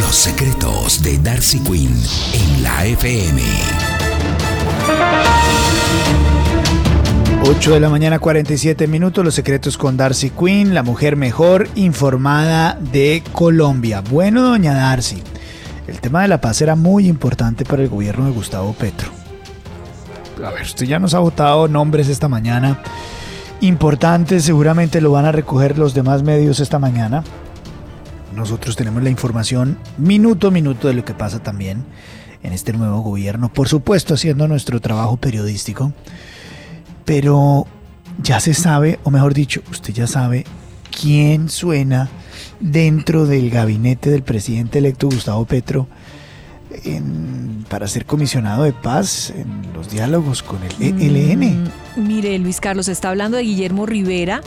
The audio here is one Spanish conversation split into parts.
Los secretos de Darcy Quinn en la FM. 8 de la mañana 47 minutos, los secretos con Darcy Quinn, la mujer mejor informada de Colombia. Bueno, doña Darcy, el tema de la paz era muy importante para el gobierno de Gustavo Petro. A ver, usted ya nos ha votado nombres esta mañana importantes, seguramente lo van a recoger los demás medios esta mañana. Nosotros tenemos la información minuto a minuto de lo que pasa también en este nuevo gobierno, por supuesto haciendo nuestro trabajo periodístico pero ya se sabe, o mejor dicho, usted ya sabe quién suena dentro del gabinete del presidente electo Gustavo Petro para ser comisionado de paz en los diálogos con el ELN. Mm, mire, Luis Carlos, está hablando de Guillermo Rivera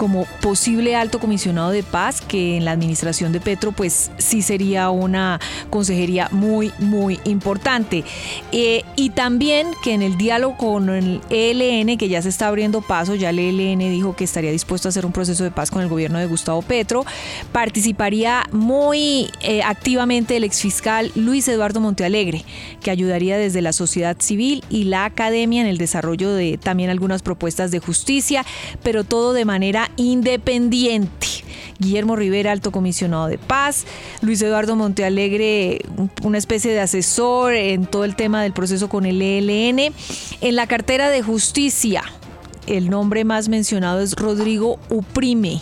como posible alto comisionado de paz, que en la administración de Petro pues sí sería una consejería muy, muy importante. Eh, y también que en el diálogo con el ELN, que ya se está abriendo paso, ya el ELN dijo que estaría dispuesto a hacer un proceso de paz con el gobierno de Gustavo Petro, participaría muy eh, activamente el exfiscal Luis Eduardo Montealegre, que ayudaría desde la sociedad civil y la academia en el desarrollo de también algunas propuestas de justicia, pero todo de manera independiente. Guillermo Rivera, alto comisionado de paz, Luis Eduardo Montealegre, una especie de asesor en todo el tema del proceso con el ELN. En la cartera de justicia, el nombre más mencionado es Rodrigo Uprime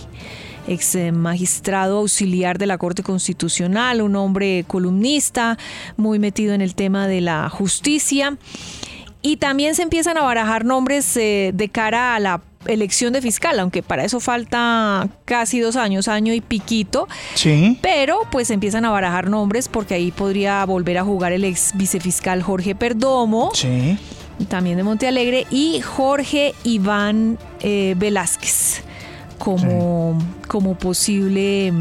ex magistrado auxiliar de la Corte Constitucional, un hombre columnista, muy metido en el tema de la justicia. Y también se empiezan a barajar nombres eh, de cara a la elección de fiscal, aunque para eso falta casi dos años, año y piquito. Sí. Pero pues empiezan a barajar nombres porque ahí podría volver a jugar el ex vicefiscal Jorge Perdomo. Sí. También de Montealegre y Jorge Iván eh, Velázquez como, como posible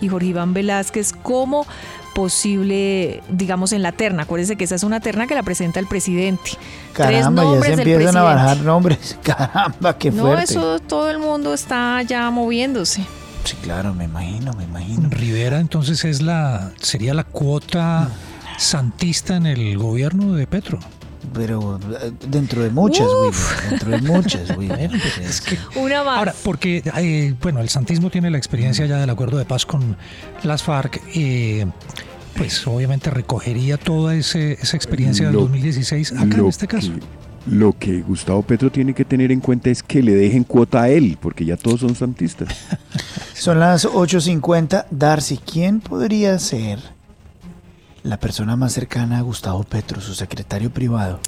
y Jorge Iván Velázquez como posible, digamos, en la terna. Acuérdense que esa es una terna que la presenta el presidente. Caramba, ya se empiezan a bajar nombres. Caramba, qué fuerte. No, eso todo el mundo está ya moviéndose. Sí, claro, me imagino, me imagino. Rivera entonces es la sería la cuota santista en el gobierno de Petro pero eh, dentro de muchas, dentro de muchas, güey. Es que, Una más. Ahora, porque, eh, bueno, el santismo tiene la experiencia ya del acuerdo de paz con las FARC. Eh, pues obviamente recogería toda ese, esa experiencia del 2016 acá en este caso. lo que Gustavo Petro tiene que tener en cuenta es que le dejen cuota a él, porque ya todos son santistas. son las 8.50. Darcy, ¿quién podría ser la persona más cercana a Gustavo Petro, su secretario privado?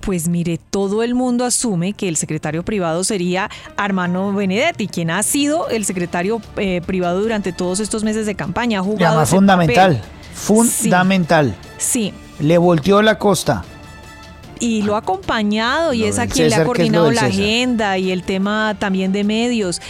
Pues mire, todo el mundo asume que el secretario privado sería Armando Benedetti, quien ha sido el secretario eh, privado durante todos estos meses de campaña. Ha jugado fundamental, fundamental. Sí. Le volteó la costa y lo ha acompañado y es a quien le ha coordinado la agenda y el tema también de medios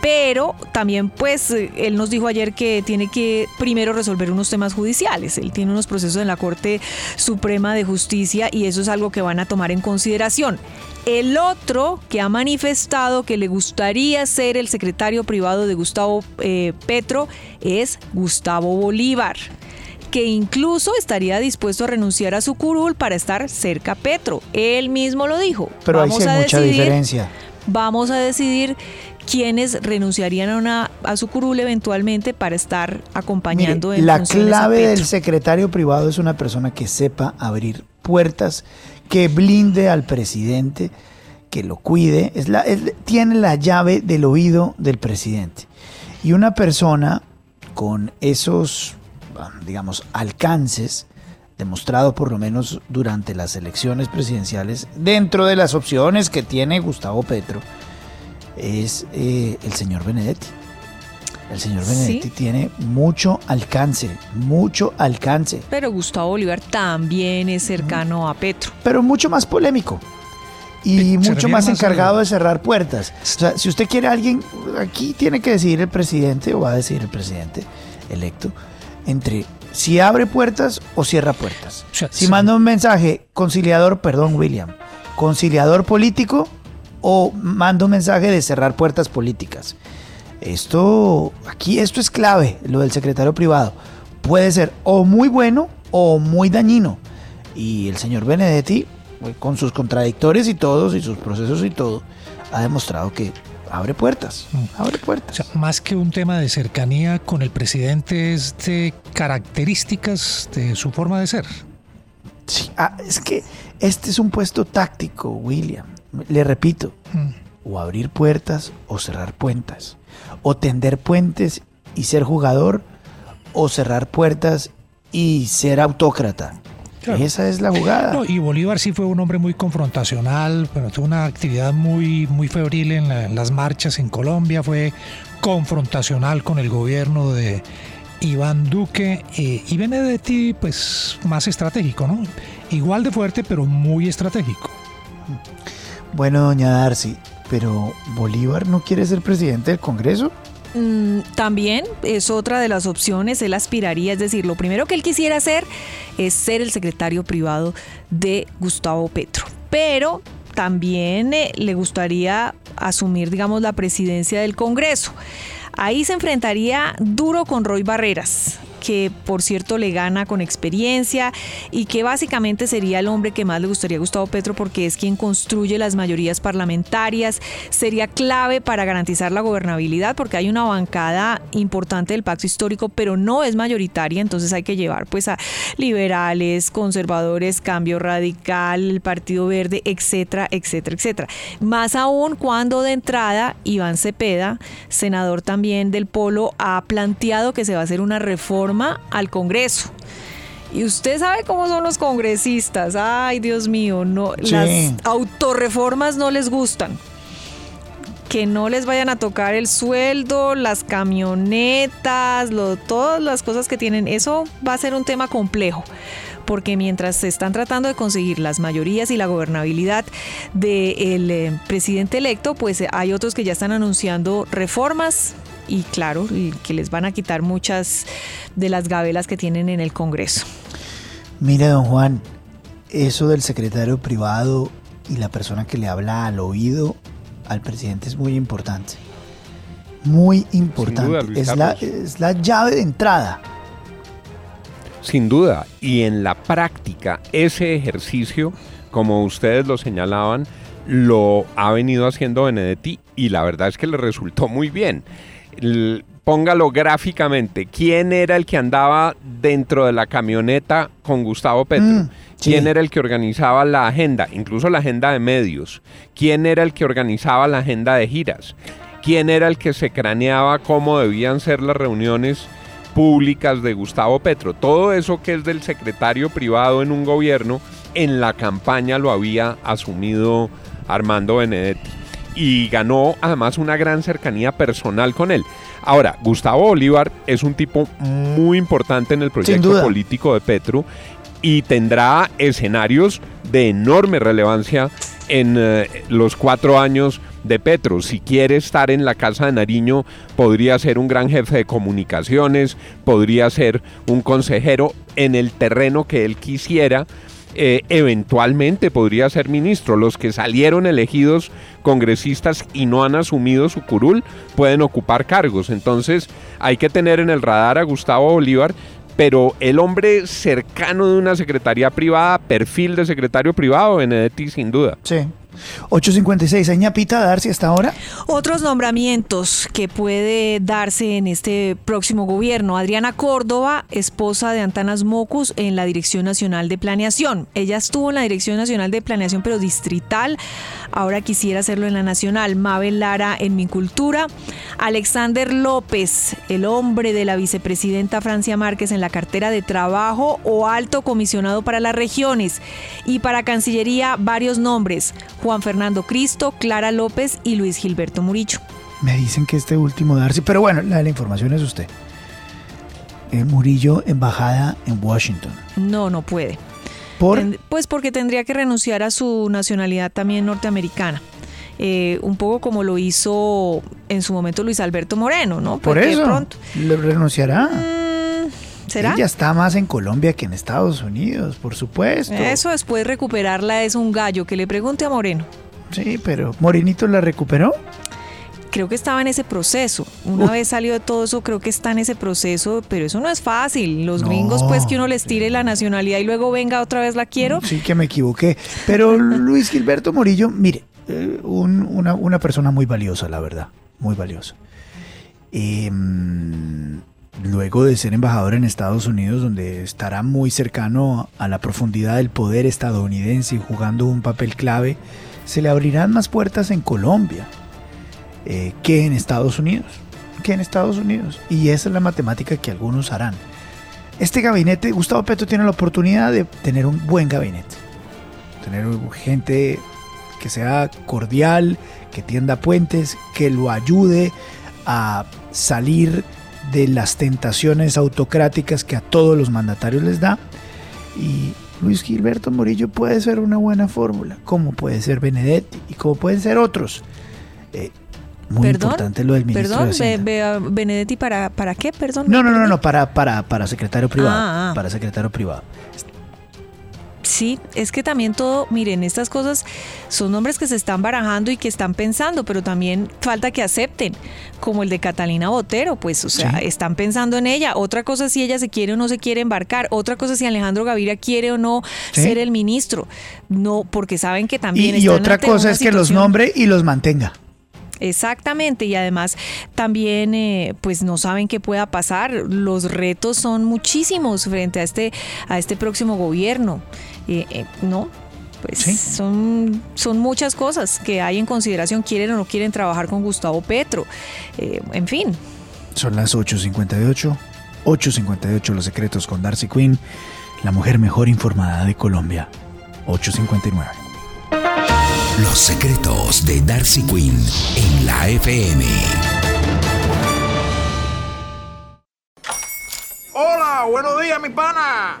pero también pues él nos dijo ayer que tiene que primero resolver unos temas judiciales. Él tiene unos procesos en la Corte Suprema de Justicia y eso es algo que van a tomar en consideración. El otro que ha manifestado que le gustaría ser el secretario privado de Gustavo eh, Petro es Gustavo Bolívar que incluso estaría dispuesto a renunciar a su curul para estar cerca a Petro. Él mismo lo dijo. Pero hay mucha diferencia. Vamos a decidir quienes renunciarían a, una, a su curul eventualmente para estar acompañando Mire, en la clave del secretario privado es una persona que sepa abrir puertas, que blinde al presidente, que lo cuide, es la, es- tiene la llave del oído del presidente. Y una persona con esos, ah, digamos, alcances, demostrado por lo menos durante las elecciones presidenciales, dentro de las opciones que tiene Gustavo Petro, es eh, el señor Benedetti. El señor Sí. Benedetti tiene mucho alcance, mucho alcance, Pero Gustavo Bolívar también es cercano a Petro. pero mucho más polémico. Y se mucho más encargado de cerrar puertas. O sea, si usted quiere a alguien, aquí tiene que decidir el presidente, o va a decidir el presidente electo, entre si abre puertas o cierra puertas. Si sí. manda un mensaje conciliador, perdón William, conciliador político o manda un mensaje de cerrar puertas políticas. Esto, aquí esto es clave, lo del secretario privado. Puede ser o muy bueno o muy dañino. Y el señor Benedetti, eh, con sus contradictores y todos, y sus procesos y todo, ha demostrado que abre puertas, abre O puertas. sea, más que un tema de cercanía con el presidente, es de características de su forma de ser. Sí, ah, es que este es un puesto táctico, William. Le repito, o abrir puertas o cerrar puertas. O tender puentes y ser jugador, o cerrar puertas y ser autócrata. Claro. Esa es la jugada. No, y Bolívar sí fue un hombre muy confrontacional, bueno, tuvo una actividad muy, muy febril en, la- en las marchas en Colombia, fue confrontacional con el gobierno de Iván Duque eh, y Benedetti, pues más estratégico, ¿no? Igual de fuerte, pero muy estratégico. Bueno, doña Darcy, pero Bolívar no quiere ser presidente del Congreso. Mm, también es otra de las opciones, él aspiraría, es decir, lo primero que él quisiera hacer es ser el secretario privado de Gustavo Petro, pero también eh, le gustaría asumir, digamos, la presidencia del Congreso. Ahí se enfrentaría duro con Roy Barreras, que por cierto le gana con experiencia y que básicamente sería el hombre que más le gustaría a Gustavo Petro porque es quien construye las mayorías parlamentarias, sería clave para garantizar la gobernabilidad porque hay una bancada importante del pacto histórico pero no es mayoritaria, entonces hay que llevar pues a liberales, conservadores, cambio radical, el Partido Verde, etcétera, etcétera, etcétera. Más aún cuando de entrada Iván Cepeda, senador también del Polo, ha planteado que se va a hacer una reforma al Congreso. Y usted sabe cómo son los congresistas. Ay, Dios mío, no, Sí. las autorreformas no les gustan. Que no les vayan a tocar el sueldo, las camionetas, lo- todas las cosas que tienen. Eso va a ser un tema complejo. Porque mientras se están tratando de conseguir las mayorías y la gobernabilidad del eh, presidente electo, pues eh, hay otros que ya están anunciando reformas y claro, y que les van a quitar muchas de las gabelas que tienen en el Congreso. Mire, don Juan, eso del secretario privado y la persona que le habla al oído al presidente es muy importante. Muy importante. duda, Luis es, la, es la llave de entrada. Sin duda, y en la práctica, ese ejercicio, como ustedes lo señalaban, lo ha venido haciendo Benedetti y la verdad es que le resultó muy bien. Póngalo gráficamente, ¿quién era el que andaba dentro de la camioneta con Gustavo Petro? Mm, sí. ¿Quién era el que organizaba la agenda, incluso la agenda de medios? ¿Quién era el que organizaba la agenda de giras? ¿Quién era el que se craneaba cómo debían ser las reuniones públicas de Gustavo Petro? Todo eso que es del secretario privado en un gobierno, en la campaña lo había asumido Armando Benedetti. Y ganó además una gran cercanía personal con él. Ahora, Gustavo Bolívar es un tipo muy importante en el proyecto político de Petro y tendrá escenarios de enorme relevancia en eh, los cuatro años de Petro. Si quiere estar en la Casa de Nariño, podría ser un gran jefe de comunicaciones, podría ser un consejero en el terreno que él quisiera. Eh, eventualmente podría ser ministro. Los que salieron elegidos congresistas y no han asumido su curul pueden ocupar cargos. Entonces hay que tener en el radar a Gustavo Bolívar, pero el hombre cercano de una secretaría privada, perfil de secretario privado, Benedetti sin duda. Sí, 8.56, ¿hay ñapita Darcy hasta ahora? Otros nombramientos que puede darse en este próximo gobierno. Adriana Córdoba, esposa de Antanas Mocus, en la Dirección Nacional de Planeación. Ella estuvo en la Dirección Nacional de Planeación, pero distrital. Ahora quisiera hacerlo en la nacional. Mabel Lara en Mincultura. Alexander López, el hombre de la vicepresidenta Francia Márquez en la cartera de trabajo o alto comisionado para las regiones. Y para Cancillería, varios nombres. Juan Fernando Cristo, Clara López y Luis Gilberto Murillo. Me dicen que este último Darcy, pero bueno, la, la información es usted. Eh, Murillo, embajada en Washington. No, no puede. ¿Por? Ten- Pues porque tendría que renunciar a su nacionalidad también norteamericana. Eh, un poco como lo hizo en su momento Luis Alberto Moreno, ¿no? Por Porque de eso, pronto. le renunciará. ¿Será? Ella está más en Colombia que en Estados Unidos, por supuesto. Eso después recuperarla es un gallo. Que le pregunte a Moreno. Sí, pero ¿Morinito la recuperó? Creo que estaba en ese proceso. Una vez salió de todo eso, creo que está en ese proceso, pero eso no es fácil. Los No. gringos, pues, que uno les tire la nacionalidad y luego venga otra vez la quiero. Sí que me equivoqué. Pero Luis Gilberto Morillo, mire, eh, un- una, una persona muy valiosa, la verdad, muy valiosa. Em, luego de ser embajador en Estados Unidos, donde estará muy cercano a la profundidad del poder estadounidense y jugando un papel clave, se le abrirán más puertas en Colombia eh, que en Estados Unidos. Que en Estados Unidos. Y esa es la matemática que algunos harán. Este gabinete, Gustavo Petro tiene la oportunidad de tener un buen gabinete. Tener gente que sea cordial, que tienda puentes, que lo ayude a salir de las tentaciones autocráticas que a todos los mandatarios les da. Y Luis Gilberto Morillo puede ser una buena fórmula, como puede ser Benedetti y como pueden ser otros. Eh, muy Perdón, importante lo del ministro Perdón, de. Be- Benedetti, ¿para, ¿para qué? Perdón. No, no, no, no, para, para, para secretario privado. Ah, ah. Para secretario privado. Sí, es que también todo, miren, estas cosas son nombres que se están barajando y que están pensando, pero también falta que acepten, como el de Catalina Botero, pues, o sea, Sí. están pensando en ella. Otra cosa si ella se quiere o no se quiere embarcar, otra cosa si Alejandro Gaviria quiere o no Sí. ser el ministro. No, porque saben que también Y, otra cosa es que los nombre y los mantenga. Exactamente, y además también eh, pues no saben qué pueda pasar. Los retos son muchísimos frente a este, a este próximo gobierno. Eh, eh, no, pues Sí. son, son muchas cosas que hay en consideración, quieren o no quieren trabajar con Gustavo Petro. Eh, en fin, Son las 8.58. 8.58 Los Secretos con Darcy Quinn, la mujer mejor informada de Colombia. 8.59. Los secretos de Darcy Quinn en la FM. Hola, buenos días, mi pana.